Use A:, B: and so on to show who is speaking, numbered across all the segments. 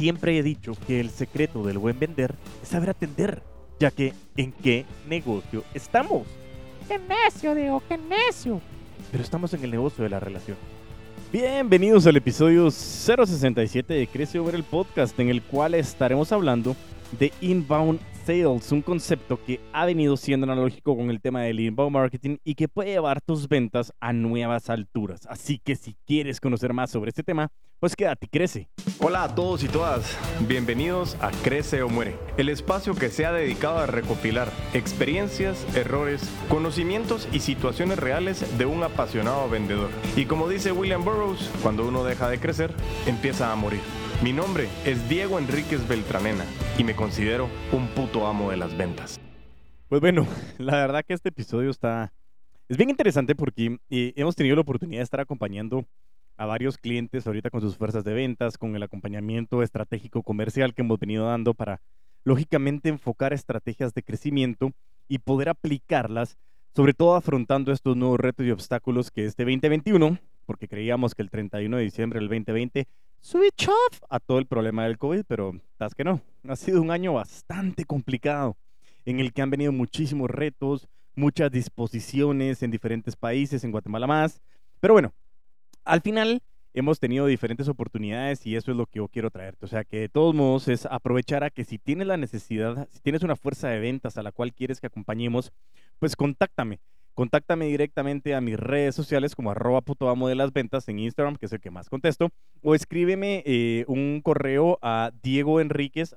A: Siempre he dicho que el secreto del buen vender es saber atender, ya que ¿en qué negocio estamos?
B: ¡Qué necio, Diego! ¡Qué necio!
A: Pero estamos en el negocio de la relación. Bienvenidos al episodio 067 de Crece Over el podcast, en el cual estaremos hablando de inbound sales, un concepto que ha venido siendo analógico con el tema del inbound marketing y que puede llevar tus ventas a nuevas alturas. Así que si quieres conocer más sobre este tema, pues quédate y crece.
C: Hola a todos y todas, bienvenidos a Crece o Muere, el espacio que se ha dedicado a recopilar experiencias, errores, conocimientos y situaciones reales de un apasionado vendedor. Y como dice William Burroughs, cuando uno deja de crecer, empieza a morir. Mi nombre es Diego Enríquez Beltranena y me considero un puto amo de las ventas.
A: Pues bueno, la verdad que este episodio está... Es bien interesante porque hemos tenido la oportunidad de estar acompañando a varios clientes ahorita con sus fuerzas de ventas, con el acompañamiento estratégico comercial que hemos venido dando para, lógicamente, enfocar estrategias de crecimiento y poder aplicarlas, sobre todo afrontando estos nuevos retos y obstáculos que este 2021, porque creíamos que el 31 de diciembre del 2020 switch off a todo el problema del COVID, pero estás que no. Ha sido un año bastante complicado en el que han venido muchísimos retos, muchas disposiciones en diferentes países, en Guatemala más. Pero bueno, al final hemos tenido diferentes oportunidades y eso es lo que yo quiero traerte. O sea, que de todos modos es aprovechar a que si tienes la necesidad, si tienes una fuerza de ventas a la cual quieres que acompañemos, pues contáctame. Contáctame directamente a mis redes sociales como arroba puto amo de las ventas en Instagram, que es el que más contesto, o escríbeme eh, un correo a diegoenriquez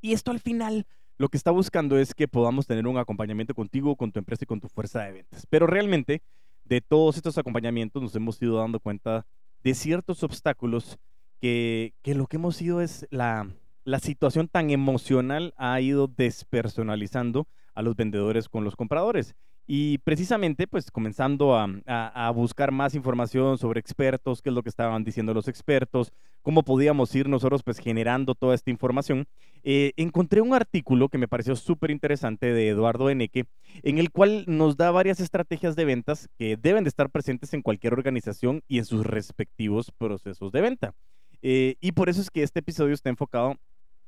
A: Y esto al final lo que está buscando es que podamos tener un acompañamiento contigo, con tu empresa y con tu fuerza de ventas. Pero realmente de todos estos acompañamientos nos hemos ido dando cuenta de ciertos obstáculos que, que lo que hemos ido es la, la situación tan emocional ha ido despersonalizando a los vendedores con los compradores. Y precisamente, pues comenzando a, buscar más información sobre expertos, qué es lo que estaban diciendo los expertos, cómo podíamos ir nosotros pues generando toda esta información, eh, encontré un artículo que me pareció súper interesante de Eduardo Eneque, en el cual nos da varias estrategias de ventas que deben de estar presentes en cualquier organización y en sus respectivos procesos de venta. Eh, y por eso es que este episodio está enfocado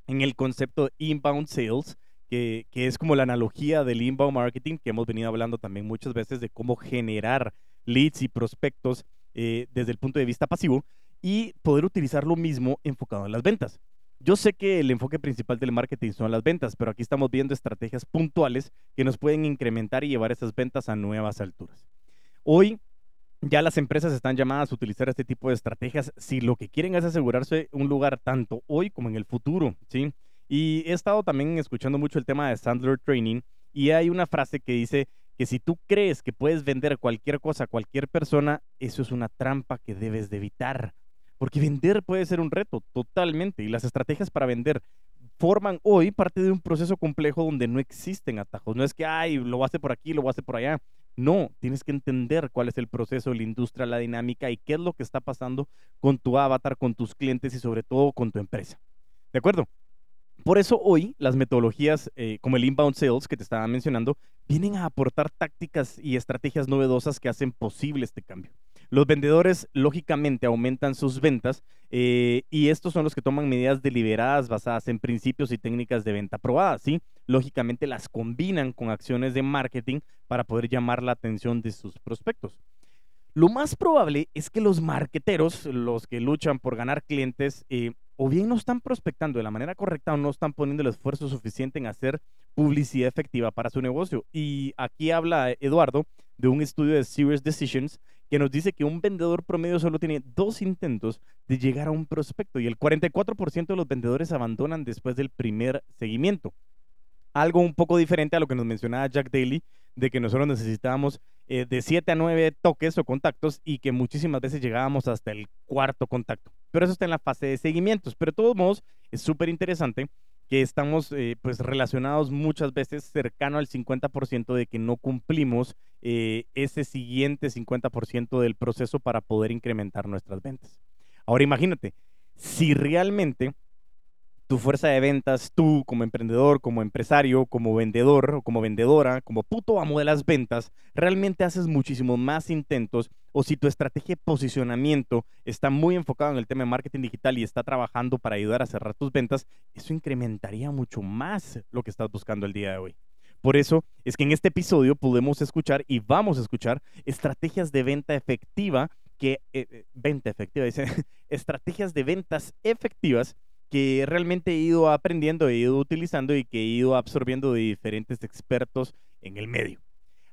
A: en el concepto de inbound sales, que, es como la analogía del inbound marketing que hemos venido hablando también muchas veces de cómo generar leads y prospectos eh, desde el punto de vista pasivo y poder utilizar lo mismo enfocado en las ventas. Yo sé que el enfoque principal del marketing son las ventas, pero aquí estamos viendo estrategias puntuales que nos pueden incrementar y llevar esas ventas a nuevas alturas. Hoy ya las empresas están llamadas a utilizar este tipo de estrategias si lo que quieren es asegurarse un lugar tanto hoy como en el futuro, ¿sí? Y he estado también escuchando mucho el tema de Sandler Training y hay una frase que dice que si tú crees que puedes vender cualquier cosa a cualquier persona, eso es una trampa que debes de evitar. Porque vender puede ser un reto, totalmente. Y las estrategias para vender forman hoy parte de un proceso complejo donde no existen atajos. No es que, ay, lo hacer por aquí, lo hacer por allá. No, tienes que entender cuál es el proceso, la industria, la dinámica y qué es lo que está pasando con tu avatar, con tus clientes y sobre todo con tu empresa. ¿De acuerdo? Por eso hoy las metodologías eh, como el inbound sales que te estaba mencionando vienen a aportar tácticas y estrategias novedosas que hacen posible este cambio. Los vendedores lógicamente aumentan sus ventas eh, y estos son los que toman medidas deliberadas basadas en principios y técnicas de venta probadas, ¿sí? Lógicamente las combinan con acciones de marketing para poder llamar la atención de sus prospectos. Lo más probable es que los marqueteros, los que luchan por ganar clientes, eh, o bien no están prospectando de la manera correcta o no están poniendo el esfuerzo suficiente en hacer publicidad efectiva para su negocio. Y aquí habla Eduardo de un estudio de Serious Decisions que nos dice que un vendedor promedio solo tiene dos intentos de llegar a un prospecto y el 44% de los vendedores abandonan después del primer seguimiento. Algo un poco diferente a lo que nos mencionaba Jack Daly, de que nosotros necesitábamos eh, de 7 a 9 toques o contactos y que muchísimas veces llegábamos hasta el cuarto contacto. Pero eso está en la fase de seguimientos. Pero de todos modos, es súper interesante que estamos eh, pues relacionados muchas veces cercano al 50% de que no cumplimos eh, ese siguiente 50% del proceso para poder incrementar nuestras ventas. Ahora imagínate, si realmente tu fuerza de ventas, tú como emprendedor, como empresario, como vendedor o como vendedora, como puto amo de las ventas, realmente haces muchísimos más intentos o si tu estrategia de posicionamiento está muy enfocado en el tema de marketing digital y está trabajando para ayudar a cerrar tus ventas, eso incrementaría mucho más lo que estás buscando el día de hoy. Por eso es que en este episodio podemos escuchar y vamos a escuchar estrategias de venta efectiva que eh, eh, venta efectiva dice estrategias de ventas efectivas que realmente he ido aprendiendo, he ido utilizando y que he ido absorbiendo de diferentes expertos en el medio.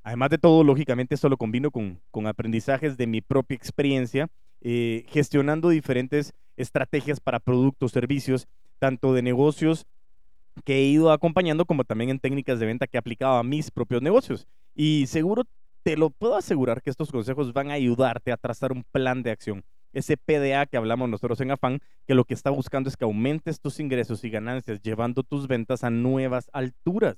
A: Además de todo, lógicamente, esto lo combino con, con aprendizajes de mi propia experiencia, eh, gestionando diferentes estrategias para productos, servicios, tanto de negocios que he ido acompañando como también en técnicas de venta que he aplicado a mis propios negocios. Y seguro te lo puedo asegurar que estos consejos van a ayudarte a trazar un plan de acción ese PDA que hablamos nosotros en Afán, que lo que está buscando es que aumentes tus ingresos y ganancias, llevando tus ventas a nuevas alturas.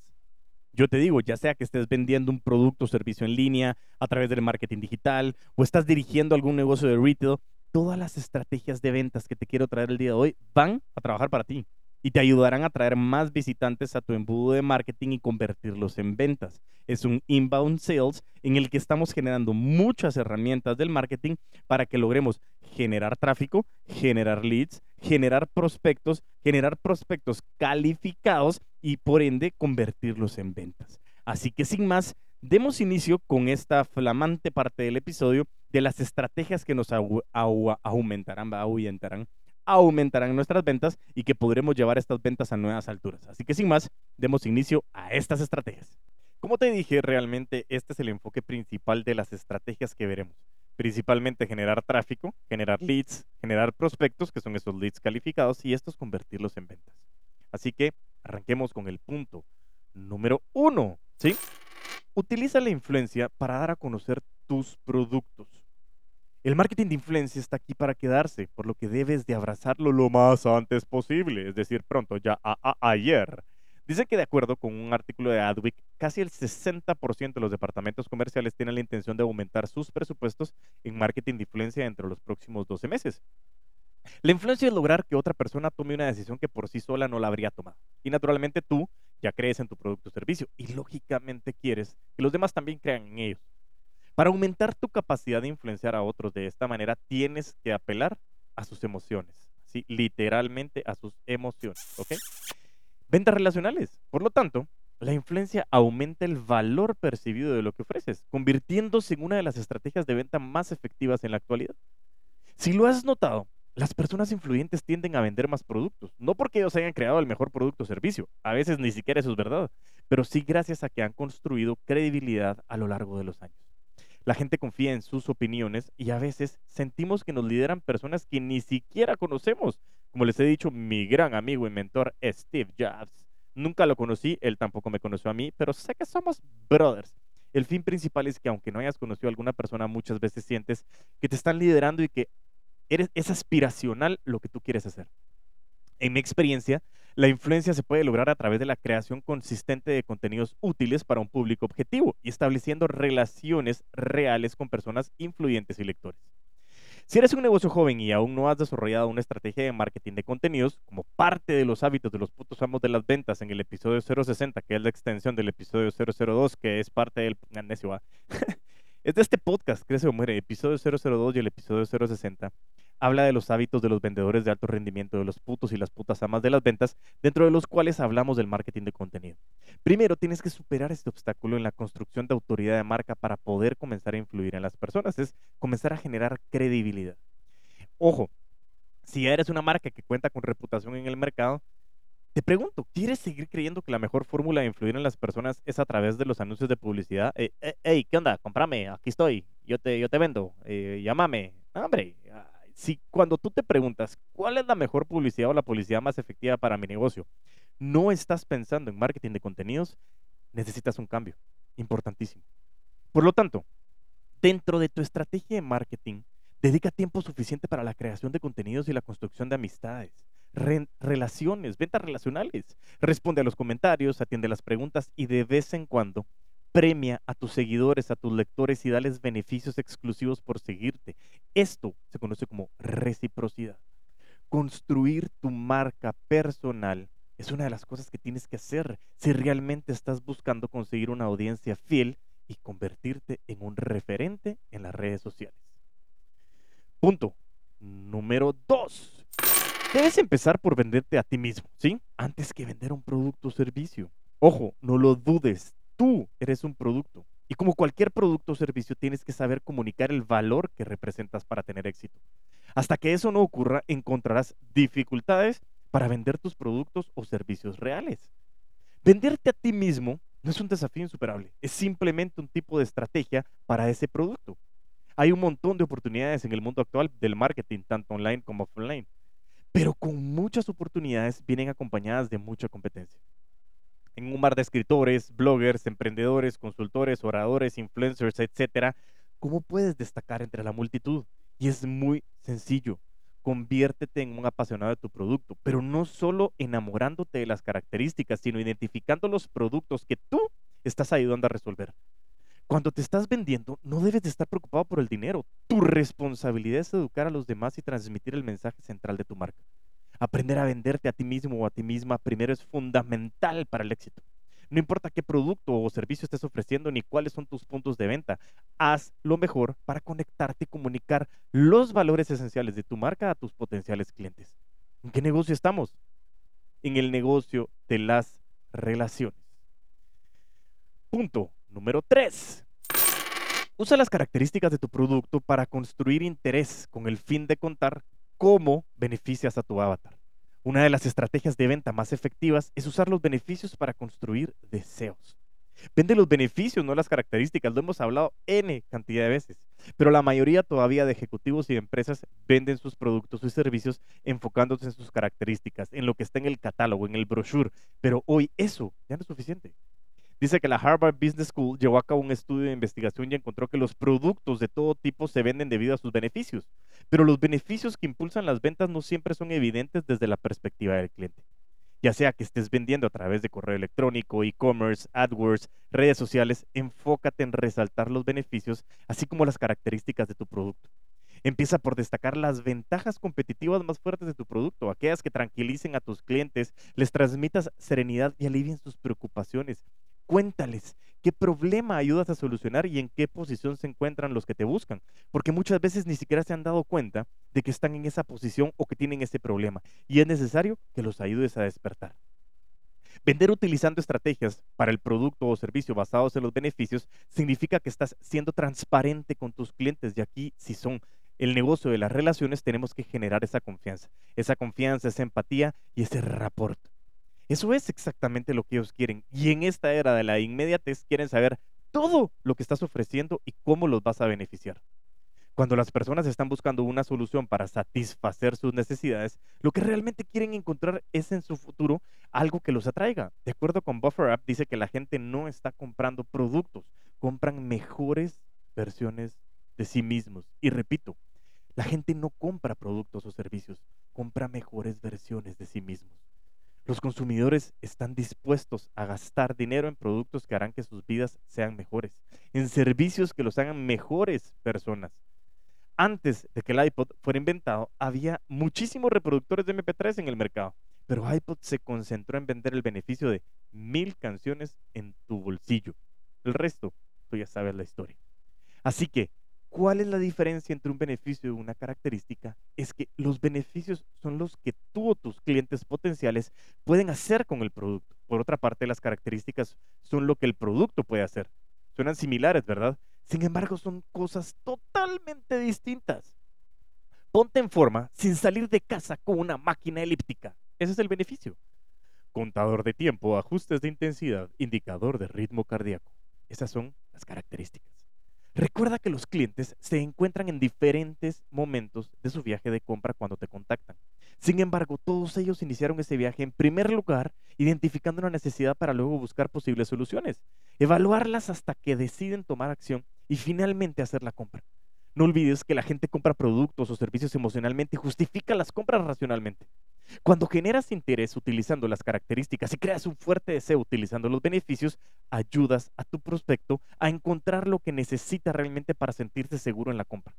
A: Yo te digo, ya sea que estés vendiendo un producto o servicio en línea a través del marketing digital o estás dirigiendo algún negocio de retail, todas las estrategias de ventas que te quiero traer el día de hoy van a trabajar para ti y te ayudarán a traer más visitantes a tu embudo de marketing y convertirlos en ventas. Es un inbound sales en el que estamos generando muchas herramientas del marketing para que logremos generar tráfico, generar leads, generar prospectos, generar prospectos calificados y por ende convertirlos en ventas. Así que sin más, demos inicio con esta flamante parte del episodio de las estrategias que nos aumentarán, ahuyentarán aumentarán nuestras ventas y que podremos llevar estas ventas a nuevas alturas. Así que sin más, demos inicio a estas estrategias. Como te dije, realmente este es el enfoque principal de las estrategias que veremos. Principalmente generar tráfico, generar leads, generar prospectos, que son esos leads calificados, y estos convertirlos en ventas. Así que arranquemos con el punto número uno. ¿sí? Utiliza la influencia para dar a conocer tus productos. El marketing de influencia está aquí para quedarse, por lo que debes de abrazarlo lo más antes posible, es decir, pronto, ya a, ayer. Dice que de acuerdo con un artículo de Adweek, casi el 60% de los departamentos comerciales tienen la intención de aumentar sus presupuestos en marketing de influencia entre los próximos 12 meses. La influencia es lograr que otra persona tome una decisión que por sí sola no la habría tomado. Y naturalmente tú ya crees en tu producto o servicio y lógicamente quieres que los demás también crean en ellos. Para aumentar tu capacidad de influenciar a otros de esta manera, tienes que apelar a sus emociones, ¿sí? literalmente a sus emociones. Ventas relacionales. Por lo tanto, la influencia aumenta el valor percibido de lo que ofreces, convirtiéndose en una de las estrategias de venta más efectivas en la actualidad. Si lo has notado, las personas influyentes tienden a vender más productos, no porque ellos hayan creado el mejor producto o servicio, a veces ni siquiera eso es verdad, pero sí gracias a que han construido credibilidad a lo largo de los años. La gente confía en sus opiniones y a veces sentimos que nos lideran personas que ni siquiera conocemos. Como les he dicho, mi gran amigo y mentor Steve Jobs. Nunca lo conocí, él tampoco me conoció a mí, pero sé que somos brothers. El fin principal es que aunque no hayas conocido a alguna persona, muchas veces sientes que te están liderando y que es aspiracional lo que tú quieres hacer. En mi experiencia, la influencia se puede lograr a través de la creación consistente de contenidos útiles para un público objetivo y estableciendo relaciones reales con personas influyentes y lectores. Si eres un negocio joven y aún no has desarrollado una estrategia de marketing de contenidos, como parte de los hábitos de los putos amos de las ventas en el episodio 060, que es la extensión del episodio 002, que es parte del... es de este podcast, Crece o Muere, episodio 002 y el episodio 060 habla de los hábitos de los vendedores de alto rendimiento, de los putos y las putas amas de las ventas, dentro de los cuales hablamos del marketing de contenido. Primero, tienes que superar este obstáculo en la construcción de autoridad de marca para poder comenzar a influir en las personas, es comenzar a generar credibilidad. Ojo, si eres una marca que cuenta con reputación en el mercado, te pregunto, ¿quieres seguir creyendo que la mejor fórmula de influir en las personas es a través de los anuncios de publicidad? Eh, eh, hey, ¿qué onda? Comprame, aquí estoy, yo te, yo te vendo, eh, llámame. hombre, si cuando tú te preguntas cuál es la mejor publicidad o la publicidad más efectiva para mi negocio, no estás pensando en marketing de contenidos, necesitas un cambio importantísimo. Por lo tanto, dentro de tu estrategia de marketing, dedica tiempo suficiente para la creación de contenidos y la construcción de amistades, relaciones, ventas relacionales. Responde a los comentarios, atiende las preguntas y de vez en cuando premia a tus seguidores, a tus lectores y dales beneficios exclusivos por seguirte. Esto se conoce como reciprocidad. construir tu marca personal es una de las cosas que tienes que hacer si realmente estás buscando conseguir una audiencia fiel y convertirte en un referente en las redes sociales. Punto número dos. Debes empezar por venderte a ti mismo, ¿sí? Antes que vender un producto o servicio. Ojo, no lo dudes, tú eres un producto. Y como cualquier producto o servicio, tienes que saber comunicar el valor que representas para tener éxito. Hasta que eso no ocurra, encontrarás dificultades para vender tus productos o servicios reales. Venderte a ti mismo no es un desafío insuperable, es simplemente un tipo de estrategia para ese producto. Hay un montón de oportunidades en el mundo actual del marketing, tanto online como offline, pero con muchas oportunidades vienen acompañadas de mucha competencia. En un mar de escritores, bloggers, emprendedores, consultores, oradores, influencers, etcétera, ¿cómo puedes destacar entre la multitud? Y es muy sencillo. Conviértete en un apasionado de tu producto, pero no solo enamorándote de las características, sino identificando los productos que tú estás ayudando a resolver. Cuando te estás vendiendo, no debes de estar preocupado por el dinero. Tu responsabilidad es educar a los demás y transmitir el mensaje central de tu marca. Aprender a venderte a ti mismo o a ti misma primero es fundamental para el éxito. No importa qué producto o servicio estés ofreciendo ni cuáles son tus puntos de venta, haz lo mejor para conectarte y comunicar los valores esenciales de tu marca a tus potenciales clientes. ¿En qué negocio estamos? En el negocio de las relaciones. Punto número 3. Usa las características de tu producto para construir interés con el fin de contar cómo beneficias a tu avatar. Una de las estrategias de venta más efectivas es usar los beneficios para construir deseos. Vende los beneficios, no las características. Lo hemos hablado N cantidad de veces. Pero la mayoría todavía de ejecutivos y empresas venden sus productos y servicios enfocándose en sus características, en lo que está en el catálogo, en el brochure. Pero hoy eso ya no es suficiente. Dice que la Harvard Business School llevó a cabo un estudio de investigación y encontró que los productos de todo tipo se venden debido a sus beneficios, pero los beneficios que impulsan las ventas no siempre son evidentes desde la perspectiva del cliente. Ya sea que estés vendiendo a través de correo electrónico, e-commerce, AdWords, redes sociales, enfócate en resaltar los beneficios, así como las características de tu producto. Empieza por destacar las ventajas competitivas más fuertes de tu producto, aquellas que tranquilicen a tus clientes, les transmitas serenidad y alivien sus preocupaciones. Cuéntales qué problema ayudas a solucionar y en qué posición se encuentran los que te buscan, porque muchas veces ni siquiera se han dado cuenta de que están en esa posición o que tienen ese problema y es necesario que los ayudes a despertar. Vender utilizando estrategias para el producto o servicio basados en los beneficios significa que estás siendo transparente con tus clientes y aquí si son el negocio de las relaciones tenemos que generar esa confianza, esa confianza, esa empatía y ese rapport. Eso es exactamente lo que ellos quieren. Y en esta era de la inmediatez quieren saber todo lo que estás ofreciendo y cómo los vas a beneficiar. Cuando las personas están buscando una solución para satisfacer sus necesidades, lo que realmente quieren encontrar es en su futuro algo que los atraiga. De acuerdo con Buffer App, dice que la gente no está comprando productos, compran mejores versiones de sí mismos. Y repito, la gente no compra productos o servicios, compra mejores versiones de sí mismos. Los consumidores están dispuestos a gastar dinero en productos que harán que sus vidas sean mejores, en servicios que los hagan mejores personas. Antes de que el iPod fuera inventado, había muchísimos reproductores de MP3 en el mercado, pero iPod se concentró en vender el beneficio de mil canciones en tu bolsillo. El resto, tú ya sabes la historia. Así que ¿Cuál es la diferencia entre un beneficio y una característica? Es que los beneficios son los que tú o tus clientes potenciales pueden hacer con el producto. Por otra parte, las características son lo que el producto puede hacer. Suenan similares, ¿verdad? Sin embargo, son cosas totalmente distintas. Ponte en forma sin salir de casa con una máquina elíptica. Ese es el beneficio. Contador de tiempo, ajustes de intensidad, indicador de ritmo cardíaco. Esas son las características. Recuerda que los clientes se encuentran en diferentes momentos de su viaje de compra cuando te contactan. Sin embargo, todos ellos iniciaron ese viaje en primer lugar identificando una necesidad para luego buscar posibles soluciones, evaluarlas hasta que deciden tomar acción y finalmente hacer la compra. No olvides que la gente compra productos o servicios emocionalmente y justifica las compras racionalmente. Cuando generas interés utilizando las características y creas un fuerte deseo utilizando los beneficios, ayudas a tu prospecto a encontrar lo que necesita realmente para sentirse seguro en la compra.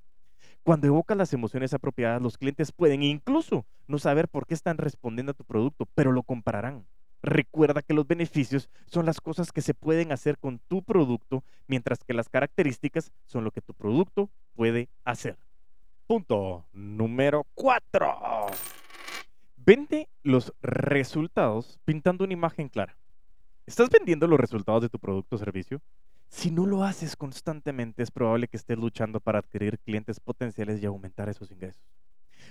A: Cuando evocas las emociones apropiadas, los clientes pueden incluso no saber por qué están respondiendo a tu producto, pero lo compararán. Recuerda que los beneficios son las cosas que se pueden hacer con tu producto, mientras que las características son lo que tu producto puede hacer. Punto número 4. Vende los resultados pintando una imagen clara. ¿Estás vendiendo los resultados de tu producto o servicio? Si no lo haces constantemente, es probable que estés luchando para adquirir clientes potenciales y aumentar esos ingresos.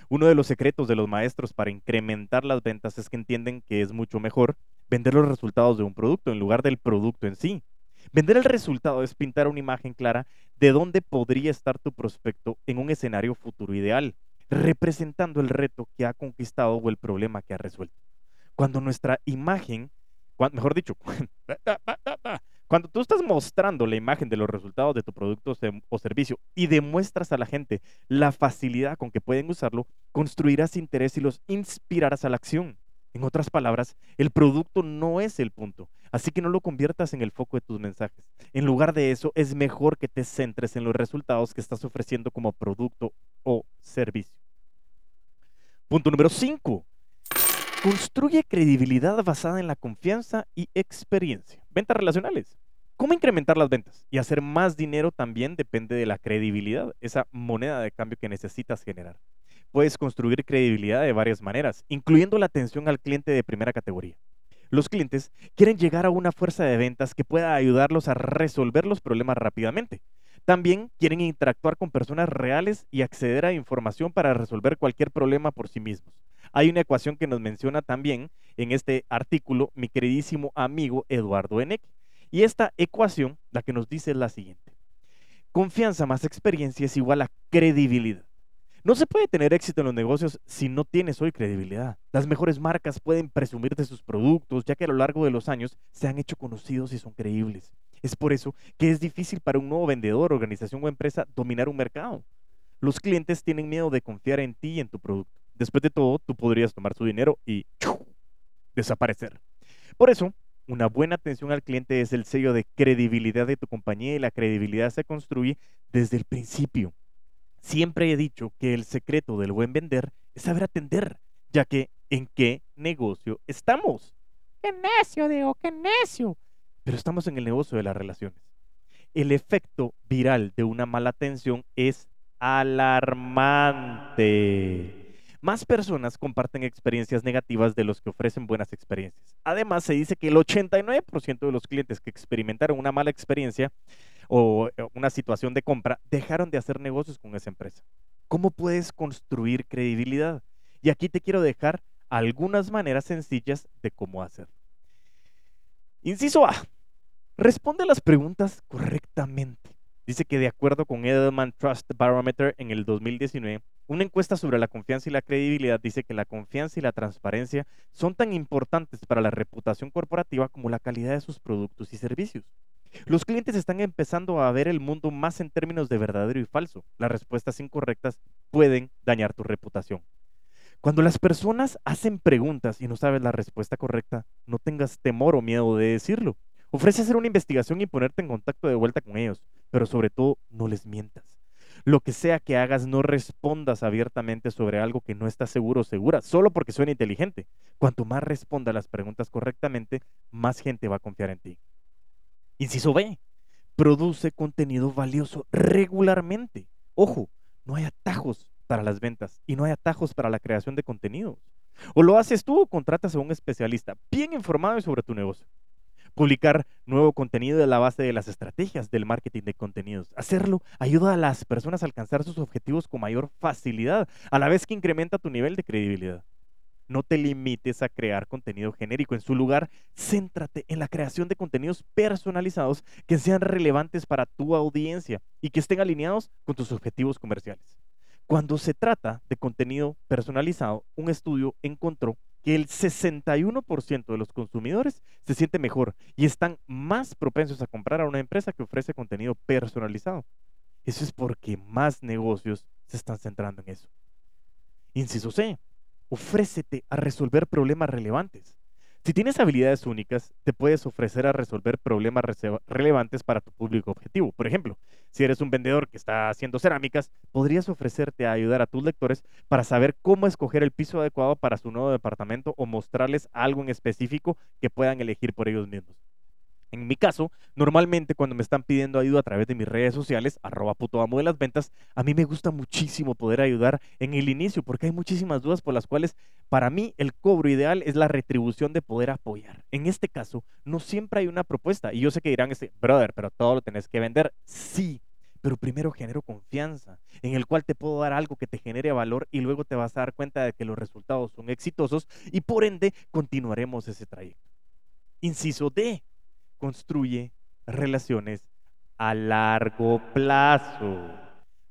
A: Uno de los secretos de los maestros para incrementar las ventas es que entienden que es mucho mejor vender los resultados de un producto en lugar del producto en sí. Vender el resultado es pintar una imagen clara de dónde podría estar tu prospecto en un escenario futuro ideal, representando el reto que ha conquistado o el problema que ha resuelto. Cuando nuestra imagen, mejor dicho, Cuando tú estás mostrando la imagen de los resultados de tu producto o servicio y demuestras a la gente la facilidad con que pueden usarlo, construirás interés y los inspirarás a la acción. En otras palabras, el producto no es el punto, así que no lo conviertas en el foco de tus mensajes. En lugar de eso, es mejor que te centres en los resultados que estás ofreciendo como producto o servicio. Punto número 5. Construye credibilidad basada en la confianza y experiencia. Ventas relacionales. ¿Cómo incrementar las ventas? Y hacer más dinero también depende de la credibilidad, esa moneda de cambio que necesitas generar. Puedes construir credibilidad de varias maneras, incluyendo la atención al cliente de primera categoría. Los clientes quieren llegar a una fuerza de ventas que pueda ayudarlos a resolver los problemas rápidamente. También quieren interactuar con personas reales y acceder a información para resolver cualquier problema por sí mismos. Hay una ecuación que nos menciona también en este artículo mi queridísimo amigo Eduardo Enek. Y esta ecuación, la que nos dice es la siguiente. Confianza más experiencia es igual a credibilidad. No se puede tener éxito en los negocios si no tienes hoy credibilidad. Las mejores marcas pueden presumir de sus productos, ya que a lo largo de los años se han hecho conocidos y son creíbles. Es por eso que es difícil para un nuevo vendedor, organización o empresa dominar un mercado. Los clientes tienen miedo de confiar en ti y en tu producto. Después de todo, tú podrías tomar su dinero y desaparecer. Por eso, una buena atención al cliente es el sello de credibilidad de tu compañía y la credibilidad se construye desde el principio. Siempre he dicho que el secreto del buen vender es saber atender, ya que ¿en qué negocio estamos?
B: ¡Qué necio, Diego! ¡Qué necio!
A: Pero estamos en el negocio de las relaciones. El efecto viral de una mala atención es alarmante. Más personas comparten experiencias negativas de los que ofrecen buenas experiencias. Además, se dice que el 89% de los clientes que experimentaron una mala experiencia o eh, una situación de compra dejaron de hacer negocios con esa empresa. ¿Cómo puedes construir credibilidad? Y aquí te quiero dejar algunas maneras sencillas de cómo hacerlo. Inciso A. Responde a las preguntas correctamente. Dice que de acuerdo con Edelman Trust Barometer en el 2019, una encuesta sobre la confianza y la credibilidad dice que la confianza y la transparencia son tan importantes para la reputación corporativa como la calidad de sus productos y servicios. Los clientes están empezando a ver el mundo más en términos de verdadero y falso. Las respuestas incorrectas pueden dañar tu reputación. Cuando las personas hacen preguntas y no sabes la respuesta correcta, no tengas temor o miedo de decirlo. Ofrece hacer una investigación y ponerte en contacto de vuelta con ellos, pero sobre todo no les mientas. Lo que sea que hagas, no respondas abiertamente sobre algo que no estás seguro o segura, solo porque suena inteligente. Cuanto más responda las preguntas correctamente, más gente va a confiar en ti. Inciso B. Produce contenido valioso regularmente. Ojo, no hay atajos para las ventas y no hay atajos para la creación de contenidos. O lo haces tú o contratas a un especialista bien informado sobre tu negocio. Publicar nuevo contenido es la base de las estrategias del marketing de contenidos. Hacerlo ayuda a las personas a alcanzar sus objetivos con mayor facilidad, a la vez que incrementa tu nivel de credibilidad. No te limites a crear contenido genérico. En su lugar, céntrate en la creación de contenidos personalizados que sean relevantes para tu audiencia y que estén alineados con tus objetivos comerciales. Cuando se trata de contenido personalizado, un estudio encontró que el 61% de los consumidores se siente mejor y están más propensos a comprar a una empresa que ofrece contenido personalizado. Eso es porque más negocios se están centrando en eso. Inciso C, ofrécete a resolver problemas relevantes. Si tienes habilidades únicas, te puedes ofrecer a resolver problemas relevantes para tu público objetivo. Por ejemplo, si eres un vendedor que está haciendo cerámicas, podrías ofrecerte a ayudar a tus lectores para saber cómo escoger el piso adecuado para su nuevo departamento o mostrarles algo en específico que puedan elegir por ellos mismos. En mi caso, normalmente cuando me están pidiendo ayuda a través de mis redes sociales, arroba puto de las ventas, a mí me gusta muchísimo poder ayudar en el inicio porque hay muchísimas dudas por las cuales para mí el cobro ideal es la retribución de poder apoyar. En este caso, no siempre hay una propuesta y yo sé que dirán, este, brother, pero todo lo tenés que vender. Sí, pero primero genero confianza, en el cual te puedo dar algo que te genere valor y luego te vas a dar cuenta de que los resultados son exitosos y por ende continuaremos ese trayecto. Inciso D, construye relaciones a largo plazo.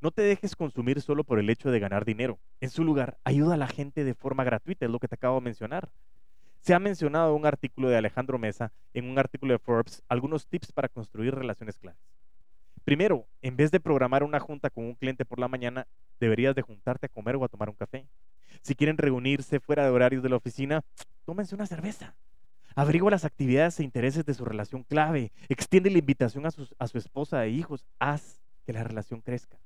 A: No te dejes consumir solo por el hecho de ganar dinero. En su lugar, ayuda a la gente de forma gratuita, es lo que te acabo de mencionar. Se ha mencionado en un artículo de Alejandro Mesa, en un artículo de Forbes, algunos tips para construir relaciones claves. Primero, en vez de programar una junta con un cliente por la mañana, deberías de juntarte a comer o a tomar un café. Si quieren reunirse fuera de horarios de la oficina, tómense una cerveza. Averigua las actividades e intereses de su relación clave. Extiende la invitación a, a su esposa e hijos. Haz que la relación crezca.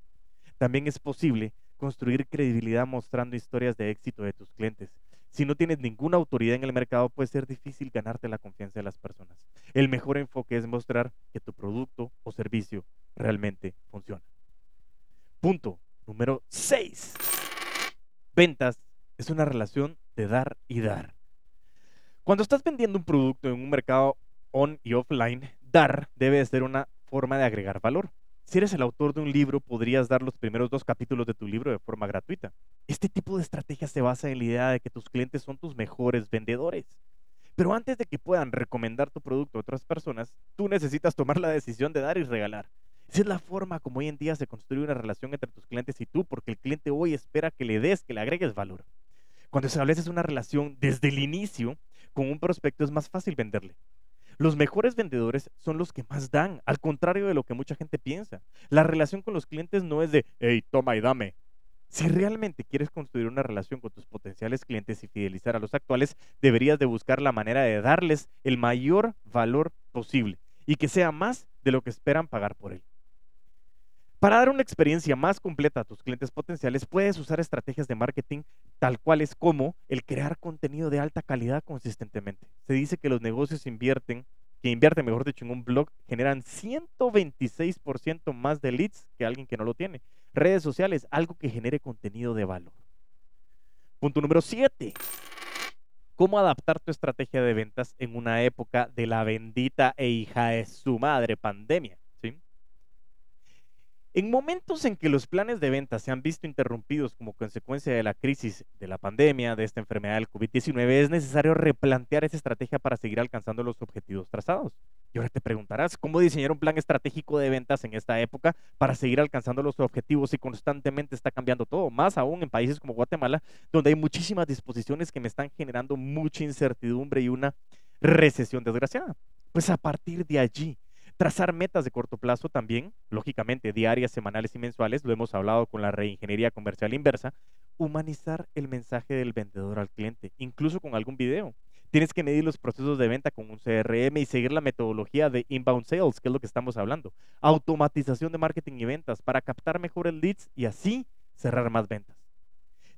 A: También es posible construir credibilidad mostrando historias de éxito de tus clientes. Si no tienes ninguna autoridad en el mercado, puede ser difícil ganarte la confianza de las personas. El mejor enfoque es mostrar que tu producto o servicio realmente funciona. Punto número 6. Ventas es una relación de dar y dar. Cuando estás vendiendo un producto en un mercado on y offline, dar debe de ser una forma de agregar valor. Si eres el autor de un libro, podrías dar los primeros dos capítulos de tu libro de forma gratuita. Este tipo de estrategia se basa en la idea de que tus clientes son tus mejores vendedores. Pero antes de que puedan recomendar tu producto a otras personas, tú necesitas tomar la decisión de dar y regalar. Esa es la forma como hoy en día se construye una relación entre tus clientes y tú, porque el cliente hoy espera que le des, que le agregues valor. Cuando estableces una relación desde el inicio con un prospecto es más fácil venderle. Los mejores vendedores son los que más dan, al contrario de lo que mucha gente piensa. La relación con los clientes no es de, hey, toma y dame. Si realmente quieres construir una relación con tus potenciales clientes y fidelizar a los actuales, deberías de buscar la manera de darles el mayor valor posible y que sea más de lo que esperan pagar por él. Para dar una experiencia más completa a tus clientes potenciales, puedes usar estrategias de marketing tal cuales como el crear contenido de alta calidad consistentemente. Se dice que los negocios invierten, que invierten, mejor dicho, en un blog, generan 126% más de leads que alguien que no lo tiene. Redes sociales, algo que genere contenido de valor. Punto número 7. ¿Cómo adaptar tu estrategia de ventas en una época de la bendita e hija de su madre pandemia? En momentos en que los planes de venta se han visto interrumpidos como consecuencia de la crisis de la pandemia, de esta enfermedad del COVID-19, es necesario replantear esa estrategia para seguir alcanzando los objetivos trazados. Y ahora te preguntarás, ¿cómo diseñar un plan estratégico de ventas en esta época para seguir alcanzando los objetivos si constantemente está cambiando todo? Más aún en países como Guatemala, donde hay muchísimas disposiciones que me están generando mucha incertidumbre y una recesión desgraciada. Pues a partir de allí, Trazar metas de corto plazo también, lógicamente diarias, semanales y mensuales, lo hemos hablado con la reingeniería comercial inversa, humanizar el mensaje del vendedor al cliente, incluso con algún video. Tienes que medir los procesos de venta con un CRM y seguir la metodología de inbound sales, que es lo que estamos hablando. Automatización de marketing y ventas para captar mejores leads y así cerrar más ventas.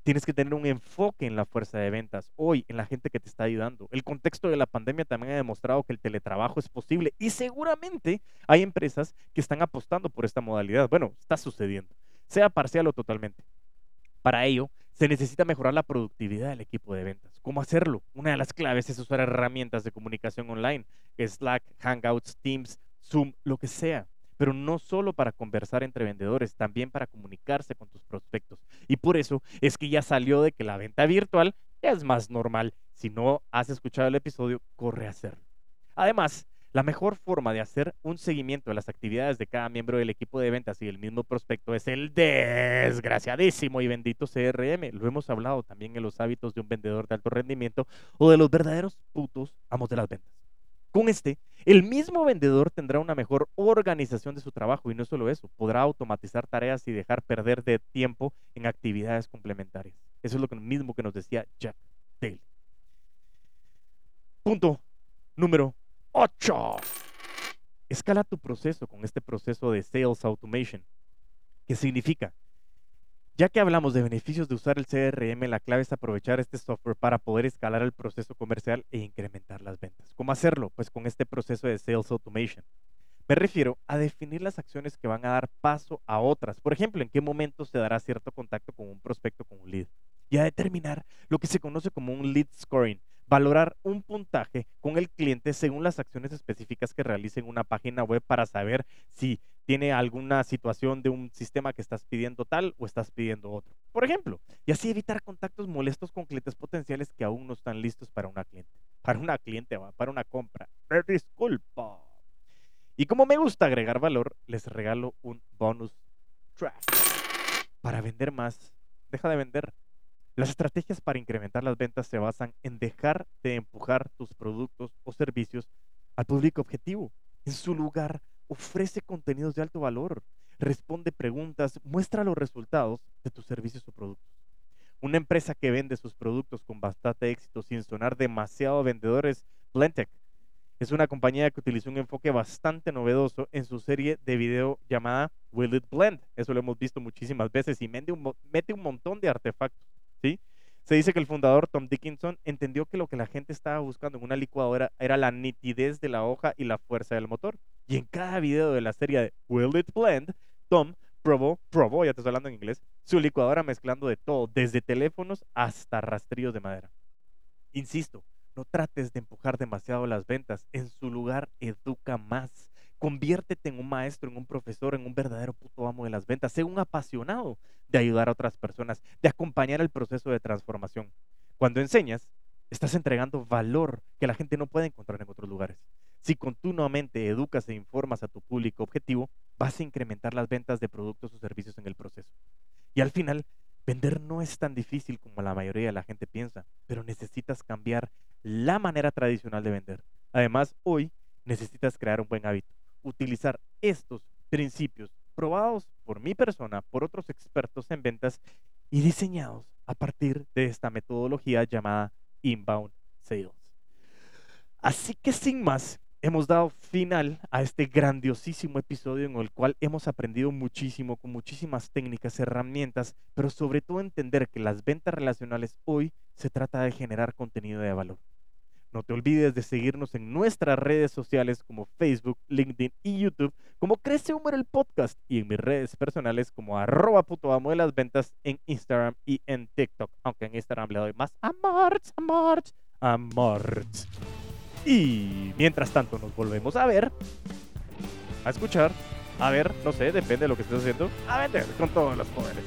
A: Tienes que tener un enfoque en la fuerza de ventas, hoy en la gente que te está ayudando. El contexto de la pandemia también ha demostrado que el teletrabajo es posible y seguramente hay empresas que están apostando por esta modalidad. Bueno, está sucediendo, sea parcial o totalmente. Para ello, se necesita mejorar la productividad del equipo de ventas. ¿Cómo hacerlo? Una de las claves es usar herramientas de comunicación online, Slack, Hangouts, Teams, Zoom, lo que sea pero no solo para conversar entre vendedores, también para comunicarse con tus prospectos. Y por eso es que ya salió de que la venta virtual es más normal. Si no has escuchado el episodio, corre a hacerlo. Además, la mejor forma de hacer un seguimiento de las actividades de cada miembro del equipo de ventas y del mismo prospecto es el desgraciadísimo y bendito CRM. Lo hemos hablado también en los hábitos de un vendedor de alto rendimiento o de los verdaderos putos amos de las ventas. Con este, el mismo vendedor tendrá una mejor organización de su trabajo y no solo eso, podrá automatizar tareas y dejar perder de tiempo en actividades complementarias. Eso es lo mismo que nos decía Jack Daly. Punto número 8. Escala tu proceso con este proceso de Sales Automation. ¿Qué significa? Ya que hablamos de beneficios de usar el CRM, la clave es aprovechar este software para poder escalar el proceso comercial e incrementar las ventas. ¿Cómo hacerlo? Pues con este proceso de Sales Automation. Me refiero a definir las acciones que van a dar paso a otras. Por ejemplo, en qué momento se dará cierto contacto con un prospecto con un lead. Y a determinar lo que se conoce como un lead scoring, valorar un puntaje con el cliente según las acciones específicas que realice en una página web para saber si tiene alguna situación de un sistema que estás pidiendo tal o estás pidiendo otro. Por ejemplo, y así evitar contactos molestos con clientes potenciales que aún no están listos para una cliente. Para una cliente, para una compra. Disculpa. Y como me gusta agregar valor, les regalo un bonus track. Para vender más, deja de vender. Las estrategias para incrementar las ventas se basan en dejar de empujar tus productos o servicios al público objetivo. En su lugar, ofrece contenidos de alto valor, responde preguntas, muestra los resultados de tus servicios o productos. Una empresa que vende sus productos con bastante éxito sin sonar demasiado vendedores, Blendtech, es una compañía que utilizó un enfoque bastante novedoso en su serie de video llamada Will It Blend. Eso lo hemos visto muchísimas veces y mete un, mete un montón de artefactos, ¿sí? Se dice que el fundador Tom Dickinson entendió que lo que la gente estaba buscando en una licuadora era la nitidez de la hoja y la fuerza del motor. Y en cada video de la serie de Will It Blend, Tom probó, probó, ya te estoy hablando en inglés, su licuadora mezclando de todo, desde teléfonos hasta rastrillos de madera. Insisto, no trates de empujar demasiado las ventas, en su lugar educa más. Conviértete en un maestro, en un profesor, en un verdadero puto amo de las ventas. Sé un apasionado de ayudar a otras personas, de acompañar el proceso de transformación. Cuando enseñas, estás entregando valor que la gente no puede encontrar en otros lugares. Si continuamente educas e informas a tu público objetivo, vas a incrementar las ventas de productos o servicios en el proceso. Y al final, vender no es tan difícil como la mayoría de la gente piensa, pero necesitas cambiar la manera tradicional de vender. Además, hoy necesitas crear un buen hábito utilizar estos principios probados por mi persona, por otros expertos en ventas y diseñados a partir de esta metodología llamada Inbound Sales. Así que sin más, hemos dado final a este grandiosísimo episodio en el cual hemos aprendido muchísimo con muchísimas técnicas, herramientas, pero sobre todo entender que las ventas relacionales hoy se trata de generar contenido de valor. No te olvides de seguirnos en nuestras redes sociales como Facebook, LinkedIn y YouTube, como Crece Humor el Podcast, y en mis redes personales como arroba puto amo de las ventas en Instagram y en TikTok. Aunque en Instagram le doy más amor, amor, amor. Y mientras tanto nos volvemos a ver, a escuchar, a ver, no sé, depende de lo que estés haciendo, a vender con todos los poderes.